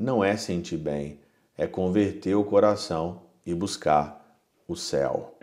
não é sentir bem, é converter o coração e buscar o céu.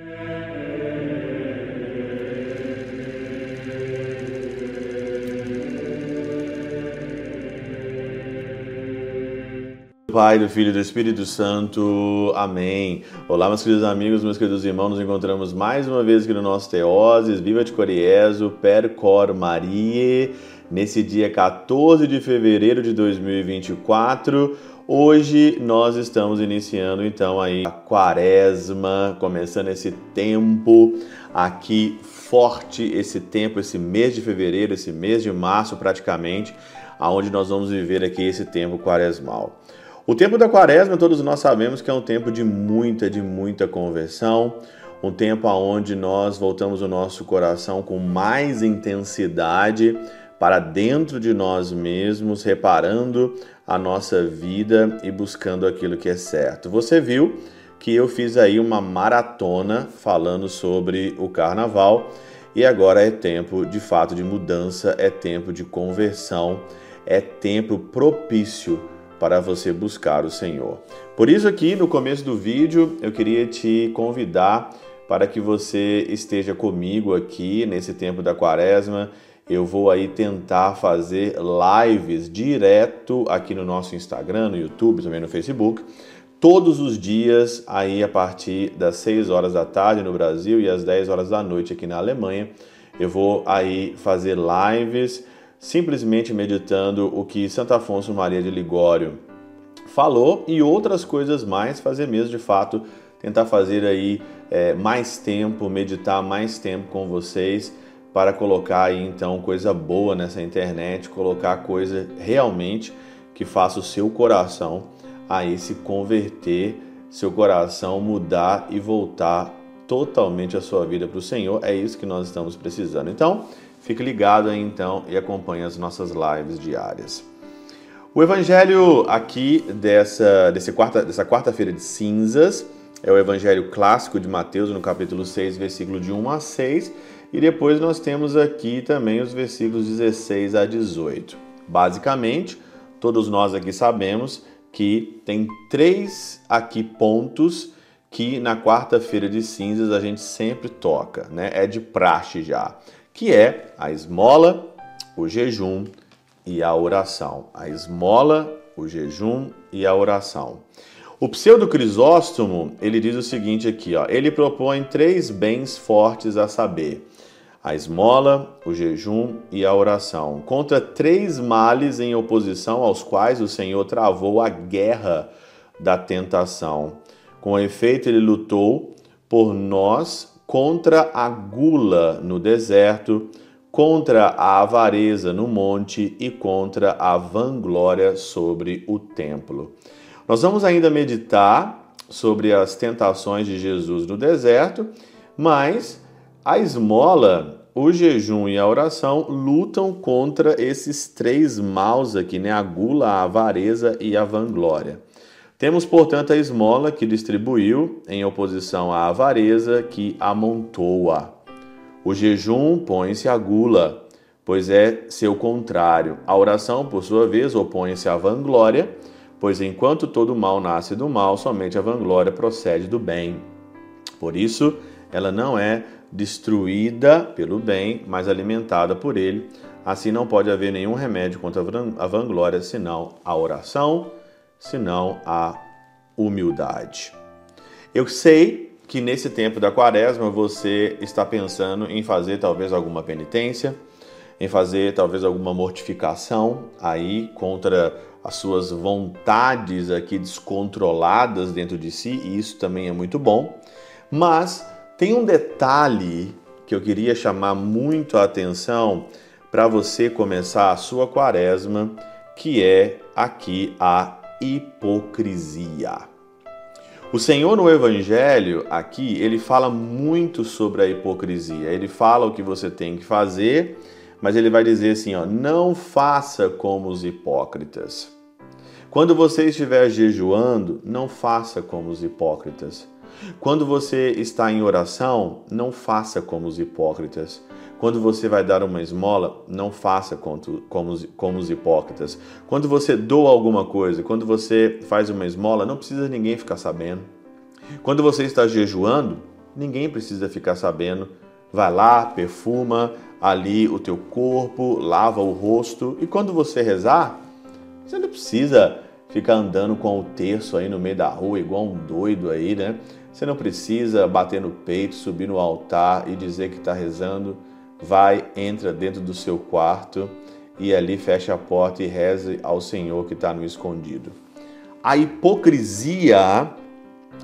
Pai, do Filho e do Espírito Santo. Amém. Olá, meus queridos amigos, meus queridos irmãos. Nos encontramos mais uma vez aqui no nosso Teoses. Viva de Coriezo, per cor Marie. Nesse dia 14 de fevereiro de 2024. Hoje nós estamos iniciando então aí a quaresma, começando esse tempo aqui forte, esse tempo, esse mês de fevereiro, esse mês de março praticamente, aonde nós vamos viver aqui esse tempo quaresmal. O tempo da quaresma, todos nós sabemos que é um tempo de muita, de muita conversão, um tempo onde nós voltamos o nosso coração com mais intensidade para dentro de nós mesmos, reparando a nossa vida e buscando aquilo que é certo. Você viu que eu fiz aí uma maratona falando sobre o carnaval e agora é tempo de fato de mudança, é tempo de conversão, é tempo propício para você buscar o Senhor. Por isso aqui no começo do vídeo eu queria te convidar para que você esteja comigo aqui nesse tempo da quaresma. Eu vou aí tentar fazer lives direto aqui no nosso Instagram, no YouTube, também no Facebook, todos os dias aí a partir das 6 horas da tarde no Brasil e às 10 horas da noite aqui na Alemanha. Eu vou aí fazer lives simplesmente meditando o que Santo Afonso Maria de Ligório falou e outras coisas mais, fazer mesmo de fato, tentar fazer aí é, mais tempo, meditar mais tempo com vocês para colocar aí então coisa boa nessa internet, colocar coisa realmente que faça o seu coração aí se converter, seu coração mudar e voltar totalmente a sua vida para o Senhor. É isso que nós estamos precisando. Então, Fique ligado aí então e acompanhe as nossas lives diárias. O evangelho aqui dessa, desse quarta, dessa quarta-feira de cinzas é o evangelho clássico de Mateus, no capítulo 6, versículo de 1 a 6, e depois nós temos aqui também os versículos 16 a 18. Basicamente, todos nós aqui sabemos que tem três aqui pontos que na quarta-feira de cinzas a gente sempre toca, né? É de praxe já que é a esmola, o jejum e a oração. A esmola, o jejum e a oração. O pseudo Crisóstomo, ele diz o seguinte aqui, ó, ele propõe três bens fortes a saber: a esmola, o jejum e a oração, contra três males em oposição aos quais o Senhor travou a guerra da tentação. Com efeito, ele lutou por nós contra a gula no deserto, contra a avareza no monte e contra a vanglória sobre o templo. Nós vamos ainda meditar sobre as tentações de Jesus no deserto, mas a esmola, o jejum e a oração lutam contra esses três maus aqui, né? A gula, a avareza e a vanglória. Temos, portanto, a esmola que distribuiu, em oposição à avareza que amontoa. O jejum põe-se à gula, pois é seu contrário. A oração, por sua vez, opõe-se à vanglória, pois enquanto todo mal nasce do mal, somente a vanglória procede do bem. Por isso, ela não é destruída pelo bem, mas alimentada por ele. Assim, não pode haver nenhum remédio contra a vanglória senão a oração senão a humildade. Eu sei que nesse tempo da quaresma você está pensando em fazer talvez alguma penitência, em fazer talvez alguma mortificação aí contra as suas vontades aqui descontroladas dentro de si, e isso também é muito bom. Mas tem um detalhe que eu queria chamar muito a atenção para você começar a sua quaresma, que é aqui a hipocrisia. O Senhor no Evangelho, aqui, ele fala muito sobre a hipocrisia. Ele fala o que você tem que fazer, mas ele vai dizer assim: ó, não faça como os hipócritas. Quando você estiver jejuando, não faça como os hipócritas. Quando você está em oração, não faça como os hipócritas. Quando você vai dar uma esmola, não faça como os, hipócritas. Quando você doa alguma coisa, quando você faz uma esmola, não precisa ninguém ficar sabendo. Quando você está jejuando, ninguém precisa ficar sabendo. Vai lá, perfuma ali o teu corpo, lava o rosto. E quando você rezar, você não precisa ficar andando com o terço aí no meio da rua, igual um doido aí, né? Você não precisa bater no peito, subir no altar e dizer que está rezando. Vai, entra dentro do seu quarto e ali fecha a porta e reze ao Senhor que está no escondido. A hipocrisia,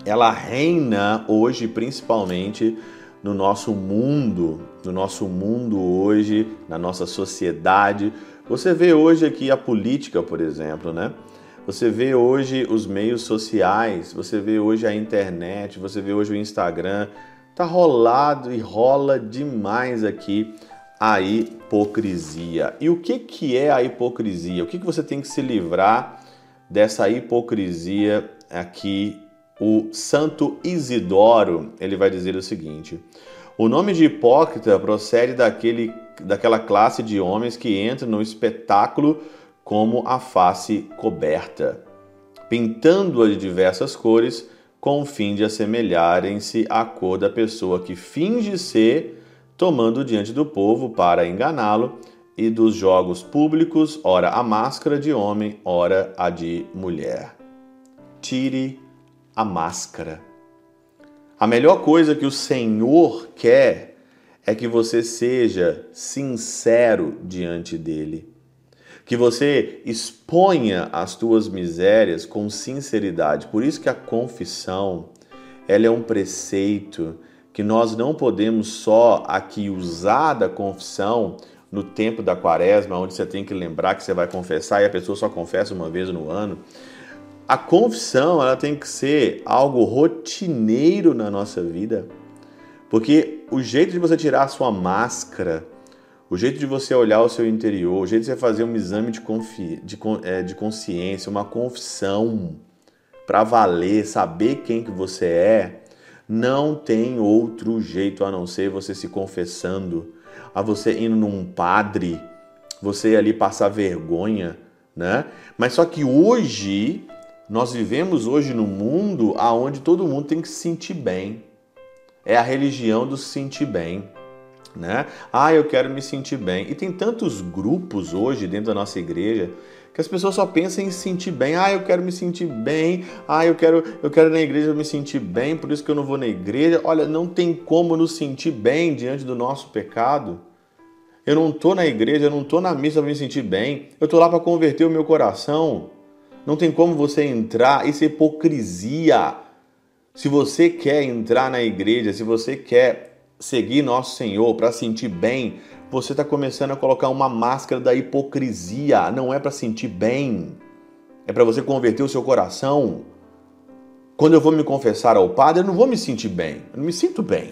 ela reina hoje principalmente no nosso mundo, no nosso mundo hoje, na nossa sociedade. Você vê hoje aqui a política, por exemplo, né? Você vê hoje os meios sociais, você vê hoje a internet, você vê hoje o Instagram, tá rolado e rola demais aqui a hipocrisia. E o que que é a hipocrisia? O que que você tem que se livrar dessa hipocrisia aqui? O Santo Isidoro, ele vai dizer o seguinte: o nome de hipócrita procede daquele, daquela classe de homens que entram no espetáculo como a face coberta, pintando-a de diversas cores com o fim de assemelharem-se à cor da pessoa que finge ser, tomando diante do povo para enganá-lo, e dos jogos públicos, ora a máscara de homem, ora a de mulher. Tire a máscara. A melhor coisa que o Senhor quer é que você seja sincero diante dele que você exponha as tuas misérias com sinceridade. Por isso que a confissão, ela é um preceito que nós não podemos só aqui usar da confissão no tempo da quaresma, onde você tem que lembrar que você vai confessar e a pessoa só confessa uma vez no ano. A confissão, ela tem que ser algo rotineiro na nossa vida. Porque o jeito de você tirar a sua máscara o jeito de você olhar o seu interior, o jeito de você fazer um exame de, confi... de, é, de consciência, uma confissão para valer, saber quem que você é, não tem outro jeito a não ser você se confessando, a você indo num padre, você ali passar vergonha, né? Mas só que hoje nós vivemos hoje no mundo aonde todo mundo tem que se sentir bem. É a religião do se sentir bem né? Ah, eu quero me sentir bem. E tem tantos grupos hoje dentro da nossa igreja que as pessoas só pensam em se sentir bem. Ah, eu quero me sentir bem. Ah, eu quero, eu quero na igreja me sentir bem, por isso que eu não vou na igreja. Olha, não tem como nos sentir bem diante do nosso pecado. Eu não estou na igreja, eu não estou na missa para me sentir bem. Eu estou lá para converter o meu coração. Não tem como você entrar, isso é hipocrisia. Se você quer entrar na igreja, se você quer seguir nosso Senhor, para sentir bem, você está começando a colocar uma máscara da hipocrisia. Não é para sentir bem, é para você converter o seu coração. Quando eu vou me confessar ao Padre, eu não vou me sentir bem, eu não me sinto bem.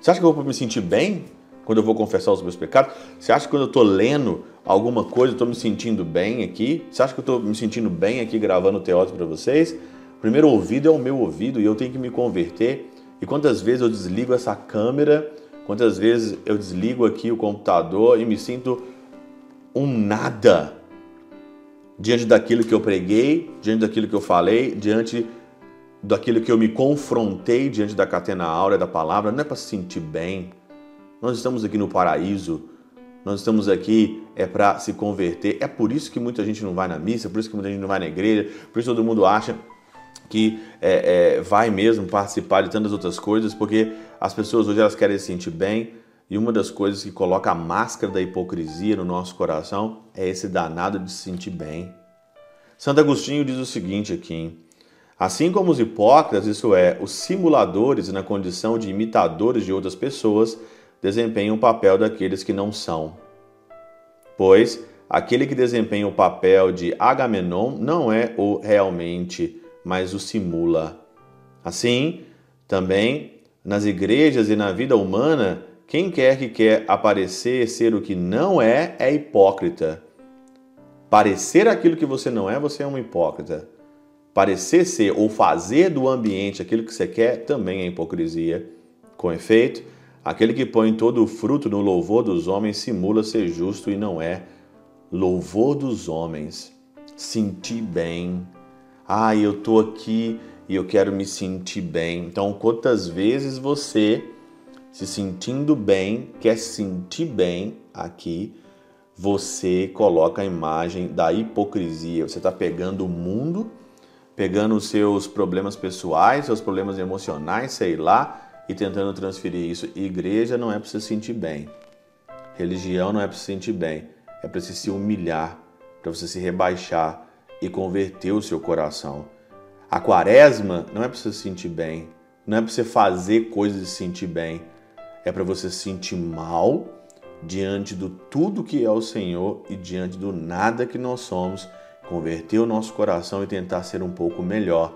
Você acha que eu vou me sentir bem quando eu vou confessar os meus pecados? Você acha que quando eu estou lendo alguma coisa, eu estou me sentindo bem aqui? Você acha que eu estou me sentindo bem aqui gravando o teórico para vocês? O primeiro ouvido é o meu ouvido e eu tenho que me converter e quantas vezes eu desligo essa câmera, quantas vezes eu desligo aqui o computador e me sinto um nada diante daquilo que eu preguei, diante daquilo que eu falei, diante daquilo que eu me confrontei diante da catena áurea da palavra, não é para se sentir bem. Nós estamos aqui no paraíso, nós estamos aqui é para se converter. É por isso que muita gente não vai na missa, por isso que muita gente não vai na igreja, por isso todo mundo acha que é, é, vai mesmo participar de tantas outras coisas, porque as pessoas hoje elas querem se sentir bem e uma das coisas que coloca a máscara da hipocrisia no nosso coração é esse danado de se sentir bem. Santo Agostinho diz o seguinte aqui: assim como os hipócritas, isso é, os simuladores na condição de imitadores de outras pessoas, desempenham o papel daqueles que não são. Pois aquele que desempenha o papel de Agamenon não é o realmente mas o simula. Assim, também nas igrejas e na vida humana, quem quer que quer aparecer ser o que não é, é hipócrita. Parecer aquilo que você não é, você é um hipócrita. parecer ser ou fazer do ambiente aquilo que você quer também é hipocrisia. Com efeito, aquele que põe todo o fruto no louvor dos homens simula ser justo e não é. Louvor dos homens, sentir bem. Ah, eu tô aqui e eu quero me sentir bem. Então, quantas vezes você se sentindo bem, quer se sentir bem aqui, você coloca a imagem da hipocrisia. Você está pegando o mundo pegando os seus problemas pessoais, seus problemas emocionais, sei lá, e tentando transferir isso. Igreja não é para se sentir bem. Religião não é para se sentir bem. É para você se humilhar, para você se rebaixar e converter o seu coração. A quaresma não é para você se sentir bem. Não é para você fazer coisas e se sentir bem. É para você se sentir mal diante do tudo que é o Senhor e diante do nada que nós somos converter o nosso coração e tentar ser um pouco melhor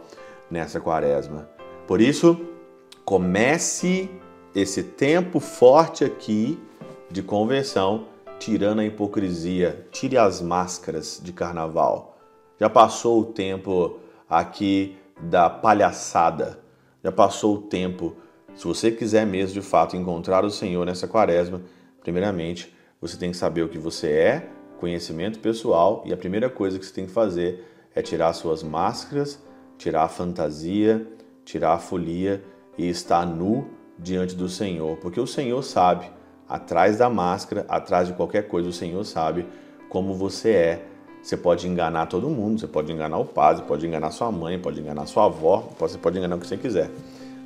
nessa quaresma. Por isso, comece esse tempo forte aqui de conversão, tirando a hipocrisia, tire as máscaras de carnaval. Já passou o tempo aqui da palhaçada, já passou o tempo. Se você quiser mesmo de fato encontrar o Senhor nessa quaresma, primeiramente você tem que saber o que você é conhecimento pessoal e a primeira coisa que você tem que fazer é tirar suas máscaras, tirar a fantasia, tirar a folia e estar nu diante do Senhor, porque o Senhor sabe, atrás da máscara, atrás de qualquer coisa, o Senhor sabe como você é. Você pode enganar todo mundo, você pode enganar o padre, pode enganar sua mãe, pode enganar sua avó, você pode enganar o que você quiser.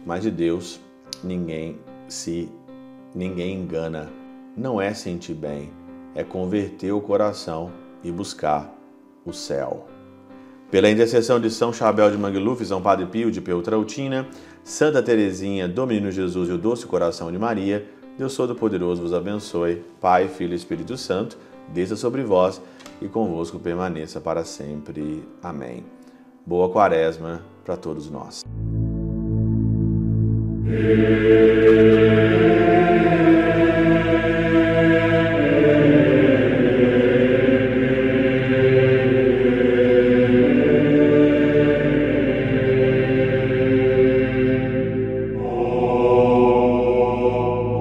Mas de Deus ninguém se ninguém engana. Não é sentir bem, é converter o coração e buscar o céu. Pela intercessão de São Chabel de Mangluf, São Padre Pio de Peltrautina, Santa Teresinha, do Menino Jesus e o Doce Coração de Maria, Deus Todo-Poderoso vos abençoe, Pai, Filho e Espírito Santo, desça sobre vós e convosco permaneça para sempre. Amém. Boa quaresma para todos nós.